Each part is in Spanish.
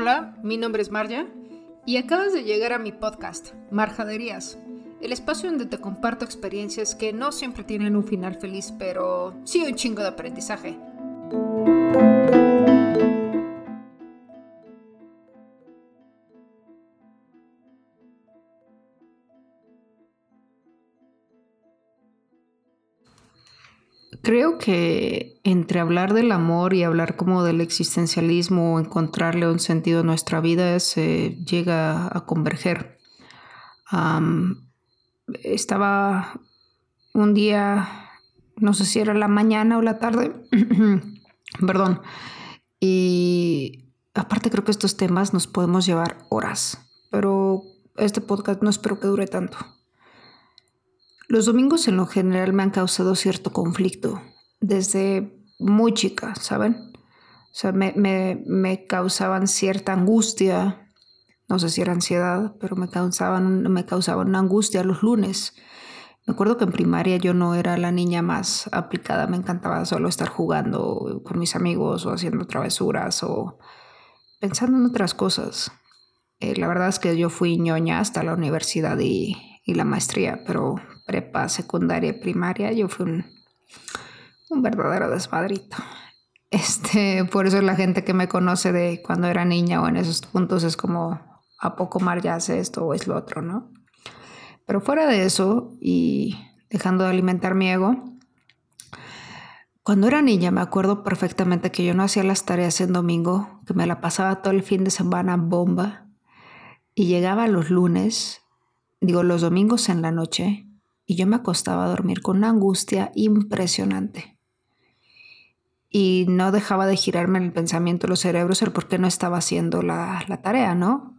Hola, mi nombre es Marja y acabas de llegar a mi podcast, Marjaderías, el espacio donde te comparto experiencias que no siempre tienen un final feliz, pero sí un chingo de aprendizaje. Creo que entre hablar del amor y hablar como del existencialismo o encontrarle un sentido a nuestra vida se llega a converger. estaba un día, no sé si era la mañana o la tarde, perdón, y aparte creo que estos temas nos podemos llevar horas, pero este podcast no espero que dure tanto. Los domingos en lo general me han causado cierto conflicto desde muy chica, ¿saben? O sea, me, me, causaban cierta angustia, no sé si era ansiedad, pero me causaban, me causaban una angustia los lunes. Me acuerdo que en primaria yo no era la niña más aplicada, me encantaba solo estar jugando con mis amigos o haciendo travesuras o pensando en otras cosas. Eh, la verdad es que yo fui ñoña hasta la universidad y, y la maestría, pero prepa, secundaria primaria, yo fui un, un verdadero desmadrito. Este, por eso la gente que me conoce de cuando era niña o en esos puntos es como, ¿a poco Mar ya hace esto o es lo otro, no? Pero fuera de eso y dejando de alimentar mi ego, cuando era niña me acuerdo perfectamente que yo no hacía las tareas en domingo, que me la pasaba todo el fin de semana bomba y llegaba los lunes, digo los domingos en la noche, y yo me acostaba a dormir con una angustia impresionante. Y no dejaba de girarme en el pensamiento los cerebros el por qué no estaba haciendo la, tarea, ¿no?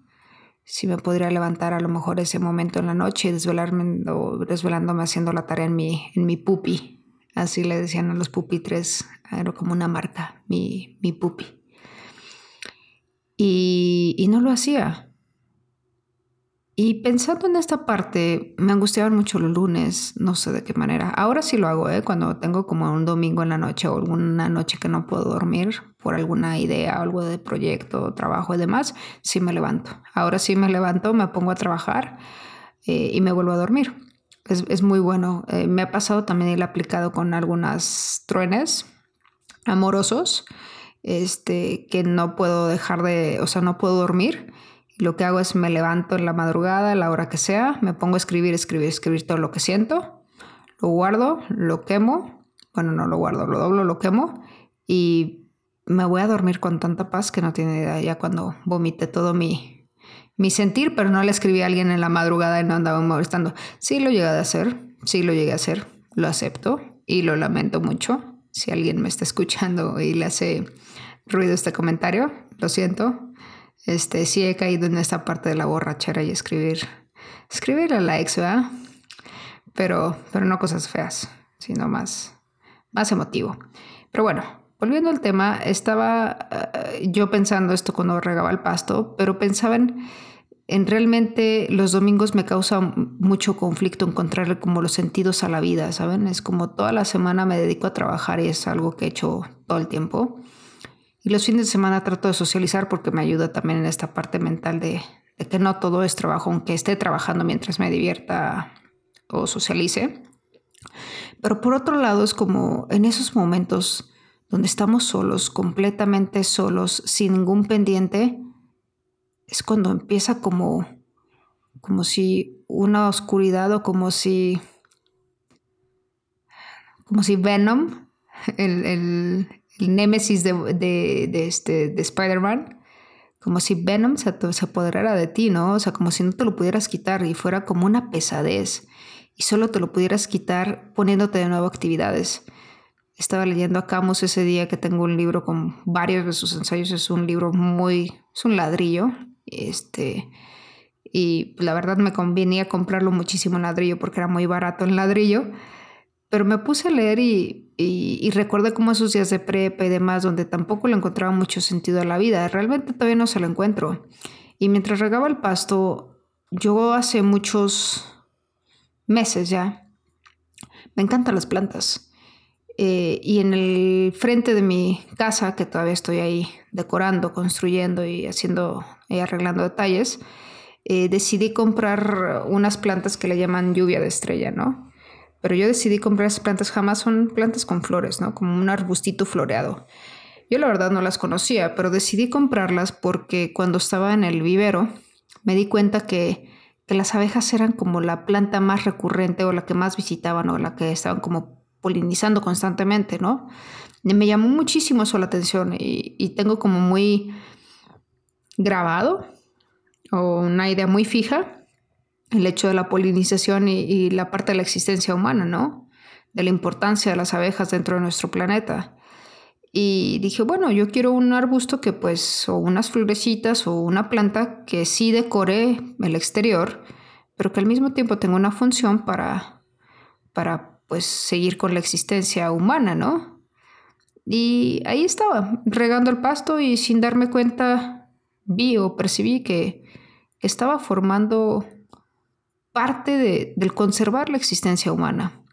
Si me podría levantar a lo mejor ese momento en la noche y desvelarme, desvelándome haciendo la tarea en mi, en mi pupi. Así le decían a los pupitres, era como una marca, mi, mi pupi. Y, y no lo hacía. Y pensando en esta parte, me angustiaban mucho los lunes, no sé de qué manera. Ahora sí lo hago, ¿eh? cuando tengo como un domingo en la noche o alguna noche que no puedo dormir por alguna idea, algo de proyecto, trabajo y demás, sí me levanto. Ahora sí me levanto, me pongo a trabajar eh, y me vuelvo a dormir. Es, muy bueno. Eh, me ha pasado también el aplicado con algunas truenes amorosos, este, que no puedo dejar de, o sea, no puedo dormir lo que hago es me levanto en la madrugada, a la hora que sea, me pongo a escribir, escribir, escribir todo lo que siento, lo guardo, lo quemo, bueno, no lo guardo, lo doblo, lo quemo y me voy a dormir con tanta paz que no tiene idea ya cuando vomité todo mi, mi sentir, pero no le escribí a alguien en la madrugada y no andaba molestando. Sí lo llegué a hacer, sí lo llegué a hacer, lo acepto y lo lamento mucho. Si alguien me está escuchando y le hace ruido este comentario, lo siento, este, sí he caído en esta parte de la borrachera y escribir, escribir a la ex, ¿verdad? Pero, pero no cosas feas, sino más, más emotivo. Pero bueno, volviendo al tema, estaba eh, yo pensando esto cuando regaba el pasto, pero pensaba en, en realmente los domingos me causa mucho conflicto encontrarle como los sentidos a la vida, ¿saben? Es como toda la semana me dedico a trabajar y es algo que he hecho todo el tiempo. Y los fines de semana trato de socializar porque me ayuda también en esta parte mental de, que no todo es trabajo, aunque esté trabajando mientras me divierta o socialice. Pero por otro lado es como en esos momentos donde estamos solos, completamente solos, sin ningún pendiente, es cuando empieza como, como si una oscuridad o como si, como si Venom, el, el némesis de, de, este, de Spider-Man, como si Venom se, se apoderara de ti, ¿no? O sea, como si no te lo pudieras quitar y fuera como una pesadez y solo te lo pudieras quitar poniéndote de nuevo actividades. Estaba leyendo a Camus ese día que tengo un libro con varios de sus ensayos, es un libro muy, es un ladrillo, este, y la verdad me convenía comprarlo muchísimo en ladrillo porque era muy barato en ladrillo pero me puse a leer y, y, recuerdo como esos días de prepa y demás, donde tampoco le encontraba mucho sentido a la vida. Realmente todavía no se lo encuentro. Y mientras regaba el pasto, yo hace muchos meses ya, me encantan las plantas. Eh, y en el frente de mi casa, que todavía estoy ahí decorando, construyendo y haciendo y arreglando detalles, eh, decidí comprar unas plantas que le llaman lluvia de estrella, ¿no? Pero yo decidí comprar esas plantas, jamás son plantas con flores, ¿no? Como un arbustito floreado. Yo la verdad no las conocía, pero decidí comprarlas porque cuando estaba en el vivero me di cuenta que, que las abejas eran como la planta más recurrente o la que más visitaban o la que estaban como polinizando constantemente, ¿no? me llamó muchísimo eso la atención y, tengo como muy grabado o una idea muy fija el hecho de la polinización y, la parte de la existencia humana, ¿no? De la importancia de las abejas dentro de nuestro planeta. Y dije, bueno, yo quiero un arbusto que pues, o unas florecitas o una planta que sí decore el exterior, pero que al mismo tiempo tenga una función para, para pues seguir con la existencia humana, ¿no? Y ahí estaba, regando el pasto y sin darme cuenta vi o percibí que, estaba formando parte de, del conservar la existencia humana.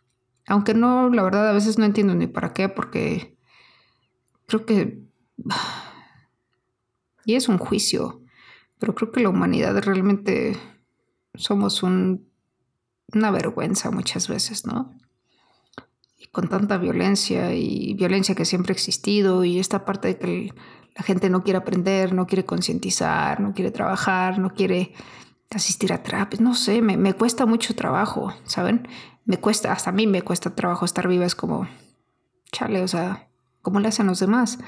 Aunque no, la verdad, a veces no entiendo ni para qué, porque creo que... Y es un juicio, pero creo que la humanidad realmente somos un, una vergüenza muchas veces, ¿no? con tanta violencia y violencia que siempre ha existido y esta parte de que la gente no quiere aprender, no quiere concientizar, no quiere trabajar, no quiere asistir a terapias, no sé, me, me, cuesta mucho trabajo, ¿saben? Me cuesta, hasta a mí me cuesta trabajo estar viva, es como, chale, o sea, ¿cómo le hacen los demás?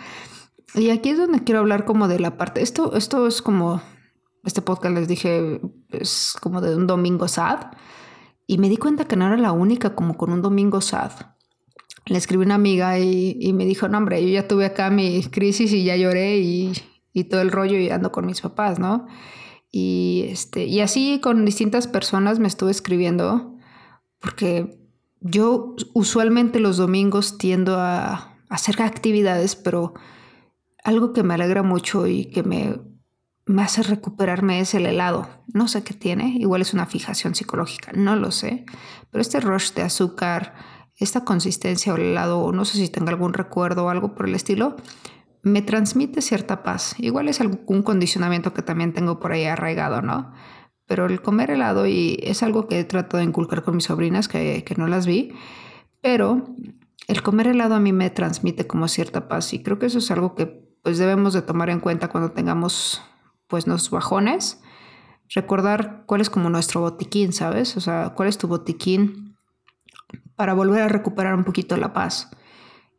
Y aquí es donde quiero hablar como de la parte, esto, esto es como, este podcast les dije, es como de un domingo sad, y me di cuenta que no era la única como con un domingo sad le escribí una amiga y, me dijo, no, hombre, yo ya tuve acá mi crisis y ya lloré y, todo el rollo y ando con mis papás, ¿no? Y, este, y así con distintas personas me estuve escribiendo porque yo usualmente los domingos tiendo a, hacer actividades, pero algo que me alegra mucho y que me, me hace recuperarme es el helado. No sé qué tiene, igual es una fijación psicológica, no lo sé, pero este rush de azúcar, esta consistencia o el helado, no sé si tenga algún recuerdo o algo por el estilo, me transmite cierta paz. Igual es algún condicionamiento que también tengo por ahí arraigado, ¿no? Pero el comer helado y es algo que trato de inculcar con mis sobrinas que, que no las vi, pero el comer helado a mí me transmite como cierta paz y creo que eso es algo que pues debemos de tomar en cuenta cuando tengamos pues nuestros bajones, recordar cuál es como nuestro botiquín, ¿sabes? O sea, cuál es tu botiquín para volver a recuperar un poquito la paz.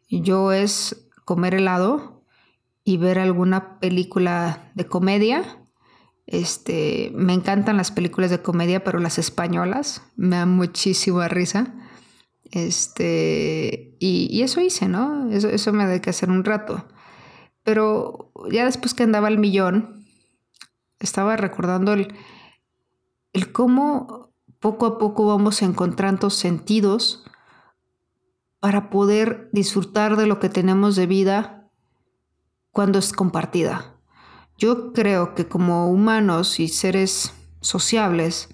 Yo es comer helado y ver alguna película de comedia. Este, me encantan las películas de comedia, pero las españolas me dan muchísima risa. Este, y, eso hice, ¿no? Eso, eso me que hacer un rato. Pero ya después que andaba al millón, estaba recordando el, el cómo poco a poco vamos encontrando sentidos para poder disfrutar de lo que tenemos de vida cuando es compartida. Yo creo que como humanos y seres sociables,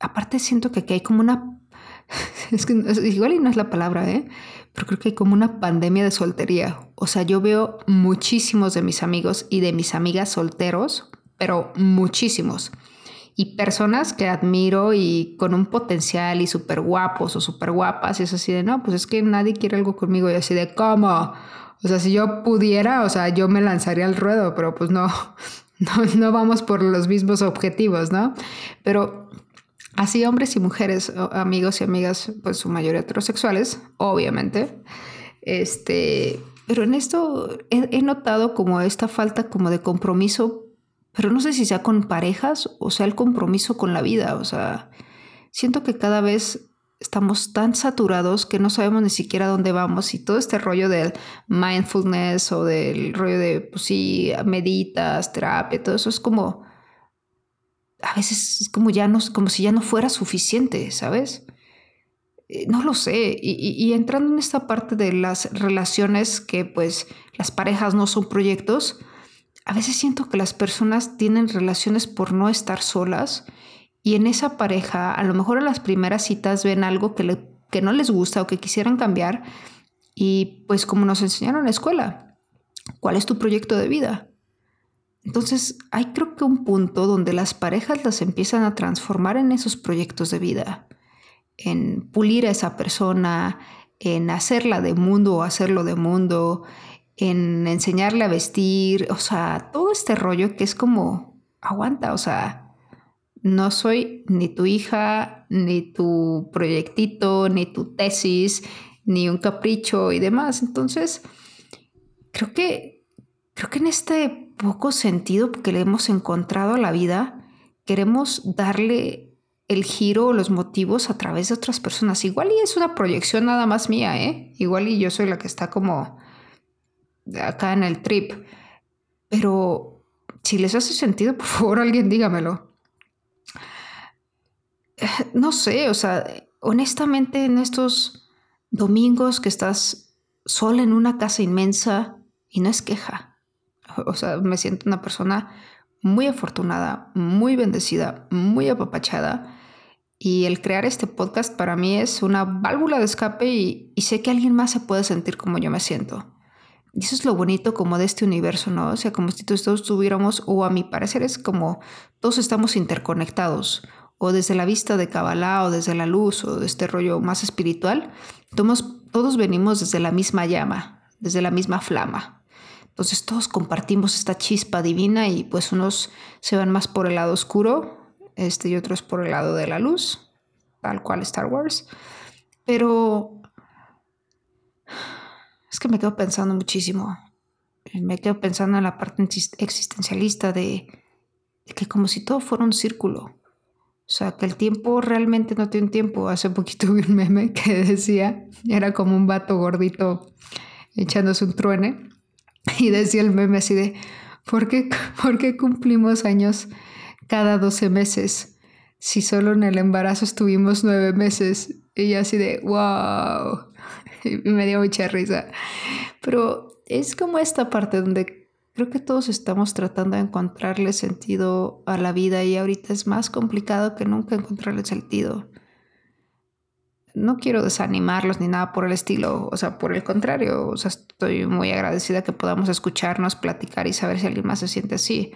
aparte siento que aquí hay como una, es que igual y no es la palabra, ¿eh? pero creo que hay como una pandemia de soltería. O sea, yo veo muchísimos de mis amigos y de mis amigas solteros, pero muchísimos y personas que admiro y con un potencial y súper guapos o súper guapas y es así de, no, pues es que nadie quiere algo conmigo y así de, ¿cómo? O sea, si yo pudiera, o sea, yo me lanzaría al ruedo, pero pues no, no, no vamos por los mismos objetivos, ¿no? Pero así hombres y mujeres, amigos y amigas, pues su mayoría heterosexuales, obviamente, este, pero en esto he, he notado como esta falta como de compromiso pero no sé si sea con parejas o sea el compromiso con la vida. O sea, siento que cada vez estamos tan saturados que no sabemos ni siquiera dónde vamos y todo este rollo del mindfulness o del rollo de, pues sí, meditas, terapia, todo eso es como, a veces es como ya no, como si ya no fuera suficiente, ¿sabes? Eh, no lo sé. Y, y entrando en esta parte de las relaciones que pues las parejas no son proyectos, a veces siento que las personas tienen relaciones por no estar solas y en esa pareja a lo mejor en las primeras citas ven algo que le que no les gusta o que quisieran cambiar. Y pues como nos enseñaron en la escuela, ¿cuál es tu proyecto de vida? Entonces hay creo que un punto donde las parejas las empiezan a transformar en esos proyectos de vida, en pulir a esa persona, en hacerla de mundo o hacerlo de mundo, en enseñarle a vestir, o sea, todo este rollo que es como, aguanta, o sea, no soy ni tu hija, ni tu proyectito, ni tu tesis, ni un capricho y demás. Entonces, creo que, creo que en este poco sentido que le hemos encontrado a la vida, queremos darle el giro o los motivos a través de otras personas. Igual y es una proyección nada más mía, ¿eh? Igual y yo soy la que está como acá en el trip. Pero si les hace sentido, por favor, alguien dígamelo. No sé, o sea, honestamente en estos domingos que estás sola en una casa inmensa y no es queja. O sea, me siento una persona muy afortunada, muy bendecida, muy apapachada. Y el crear este podcast para mí es una válvula de escape y, y sé que alguien más se puede sentir como yo me siento. Y eso es lo bonito como de este universo, ¿no? O sea, como si todos estuviéramos, o a mi parecer es como todos estamos interconectados, o desde la vista de Kabbalah, o desde la luz, o de este rollo más espiritual, todos, venimos desde la misma llama, desde la misma flama. Entonces todos compartimos esta chispa divina y pues unos se van más por el lado oscuro, este y otros por el lado de la luz, tal cual Star Wars. Pero es que me quedo pensando muchísimo. Me quedo pensando en la parte existencialista de, que como si todo fuera un círculo. O sea, que el tiempo realmente no tiene tiempo. Hace poquito vi un meme que decía, era como un vato gordito echándose un truene. Y decía el meme así de, ¿por qué, ¿por qué cumplimos años cada 12 meses? Si solo en el embarazo estuvimos nueve meses. Y así de, wow. y me dio mucha risa. Pero es como esta parte donde creo que todos estamos tratando de encontrarle sentido a la vida y ahorita es más complicado que nunca encontrarle sentido. No quiero desanimarlos ni nada por el estilo, o sea, por el contrario, o sea, estoy muy agradecida que podamos escucharnos, platicar y saber si alguien más se siente así.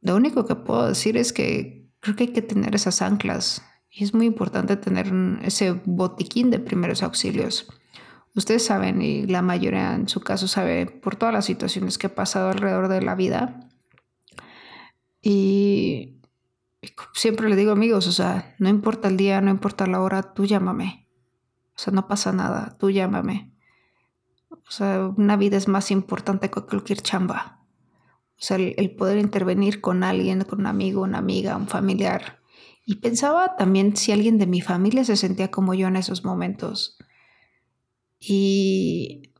Lo único que puedo decir es que creo que hay que tener esas anclas y es muy importante tener ese botiquín de primeros auxilios. Ustedes saben, y la mayoría en su caso sabe por todas las situaciones que he pasado alrededor de la vida. Y, siempre le digo amigos, o sea, no importa el día, no importa la hora, tú llámame. O sea, no pasa nada, tú llámame. O sea, una vida es más importante que cualquier chamba. O sea, el poder intervenir con alguien, con un amigo, una amiga, un familiar. Y pensaba también si alguien de mi familia se sentía como yo en esos momentos. Y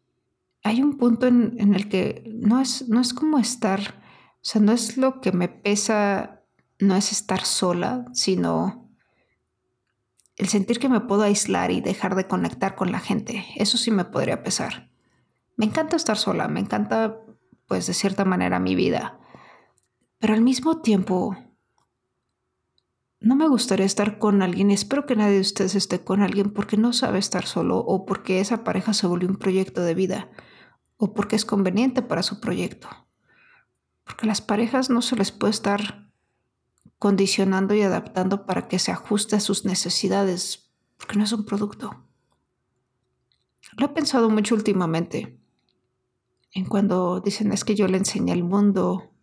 hay un punto en, el que no es, no es como estar, o sea, no es lo que me pesa, no es estar sola, sino el sentir que me puedo aislar y dejar de conectar con la gente. Eso sí me podría pesar. Me encanta estar sola, me encanta, pues, de cierta manera mi vida. Pero al mismo tiempo, no me gustaría estar con alguien, espero que nadie de ustedes esté con alguien porque no sabe estar solo o porque esa pareja se volvió un proyecto de vida o porque es conveniente para su proyecto. Porque las parejas no se les puede estar condicionando y adaptando para que se ajuste a sus necesidades, porque no es un producto. Lo he pensado mucho últimamente, en cuando dicen es que yo le enseñé el mundo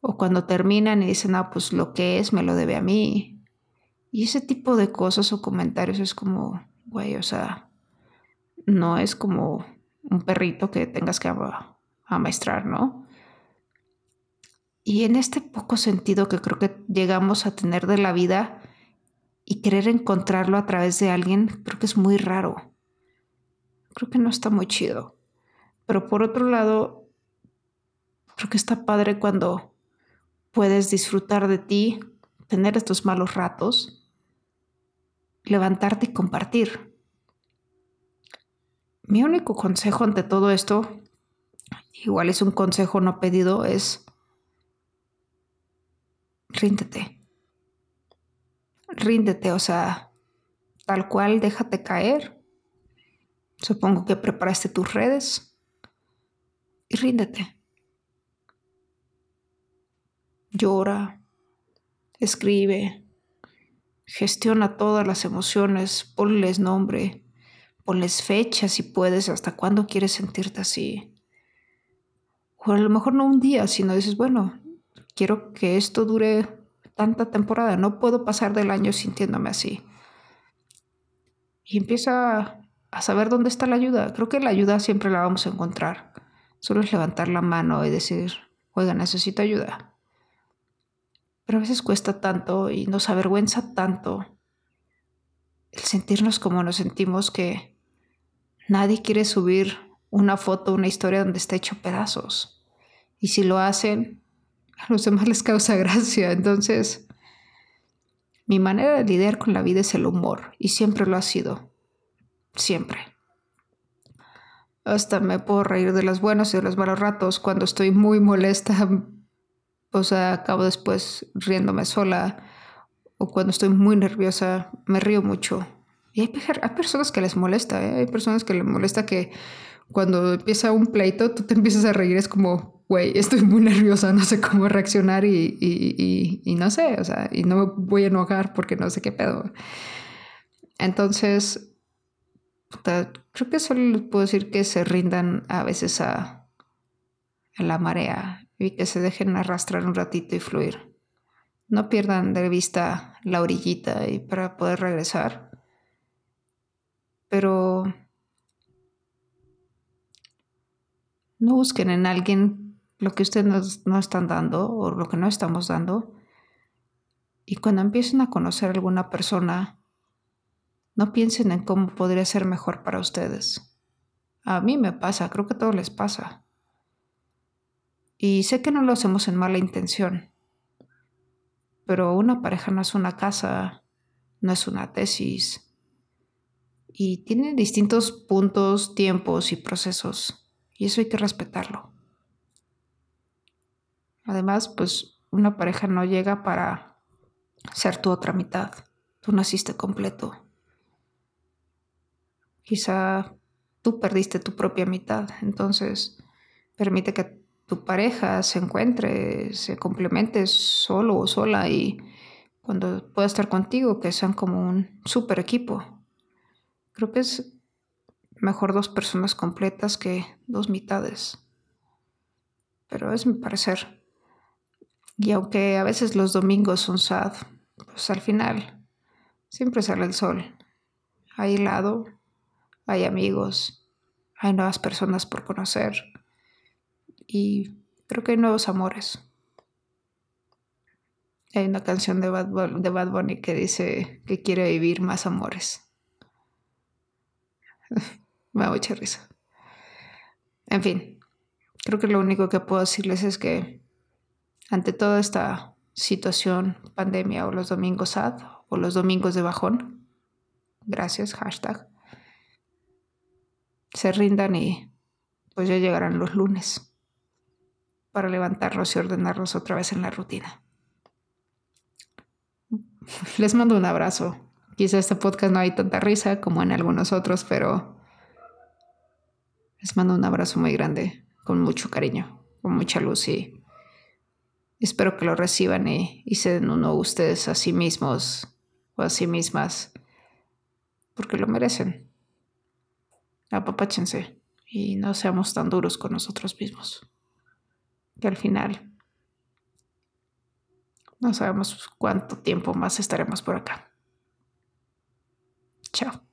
o cuando terminan y dicen, ah, pues lo que es me lo debe a mí. Y ese tipo de cosas o comentarios es como, güey, o sea, no es como un perrito que tengas que amaestrar, ¿no? Y en este poco sentido que creo que llegamos a tener de la vida y querer encontrarlo a través de alguien, creo que es muy raro. Creo que no está muy chido. Pero por otro lado, creo que está padre cuando puedes disfrutar de ti, tener estos malos ratos, levantarte y compartir. Mi único consejo ante todo esto, igual es un consejo no pedido, es ríndete. Ríndete, o sea, tal cual, déjate caer. Supongo que preparaste tus redes y ríndete. Llora, escribe, gestiona todas las emociones, ponles nombre, ponles fecha si puedes, hasta cuándo quieres sentirte así. O a lo mejor no un día, sino dices, bueno, quiero que esto dure tanta temporada, no puedo pasar del año sintiéndome así. Y empieza a saber dónde está la ayuda. Creo que la ayuda siempre la vamos a encontrar. Solo es levantar la mano y decir, oiga, necesito ayuda. Pero a veces cuesta tanto y nos avergüenza tanto el sentirnos como nos sentimos que nadie quiere subir una foto, una historia donde está hecho pedazos. Y si lo hacen, a los demás les causa gracia. Entonces, mi manera de lidiar con la vida es el humor y siempre lo ha sido. Siempre. Hasta me puedo reír de los buenos y de los malos ratos cuando estoy muy molesta. O sea, acabo después riéndome sola. O cuando estoy muy nerviosa, me río mucho. Y hay, personas que les molesta, ¿eh? hay personas que les molesta que cuando empieza un pleito, tú te empiezas a reír, es como, güey, estoy muy nerviosa, no sé cómo reaccionar y, y, y, no sé, o sea, y no me voy a enojar porque no sé qué pedo. Entonces, creo que solo les puedo decir que se rindan a veces a la marea y que se dejen arrastrar un ratito y fluir. No pierdan de vista la orillita y para poder regresar. Pero No busquen en alguien lo que ustedes no están dando o lo que no estamos dando. Y cuando empiecen a conocer a alguna persona, no piensen en cómo podría ser mejor para ustedes. A mí me pasa, creo que a todos les pasa. Y sé que no lo hacemos en mala intención, pero una pareja no es una casa, no es una tesis, y tiene distintos puntos, tiempos y procesos. Y eso hay que respetarlo. Además, pues una pareja no llega para ser tu otra mitad. Tú naciste completo. Quizá tú perdiste tu propia mitad. Entonces, permite que tu pareja se encuentre, se complemente solo o sola y cuando pueda estar contigo, que sean como un super equipo. Creo que es Mejor dos personas completas que dos mitades. Pero es mi parecer. Y aunque a veces los domingos son sad, pues al final siempre sale el sol. Hay helado, hay amigos, hay nuevas personas por conocer y creo que hay nuevos amores. Hay una canción de Bad, de Bad Bunny que dice que quiere vivir más amores. Me da mucha risa. En fin, creo que lo único que puedo decirles es que ante toda esta situación, pandemia o los domingos sad o los domingos de bajón, gracias, hashtag, se rindan y pues ya llegarán los lunes para levantarlos y ordenarlos otra vez en la rutina. Les mando un abrazo. Quizá este podcast no hay tanta risa como en algunos otros, pero les mando un abrazo muy grande, con mucho cariño, con mucha luz y espero que lo reciban y, se den uno ustedes a sí mismos o a sí mismas, porque lo merecen. Apapáchense y no seamos tan duros con nosotros mismos, que al final no sabemos cuánto tiempo más estaremos por acá. Chao.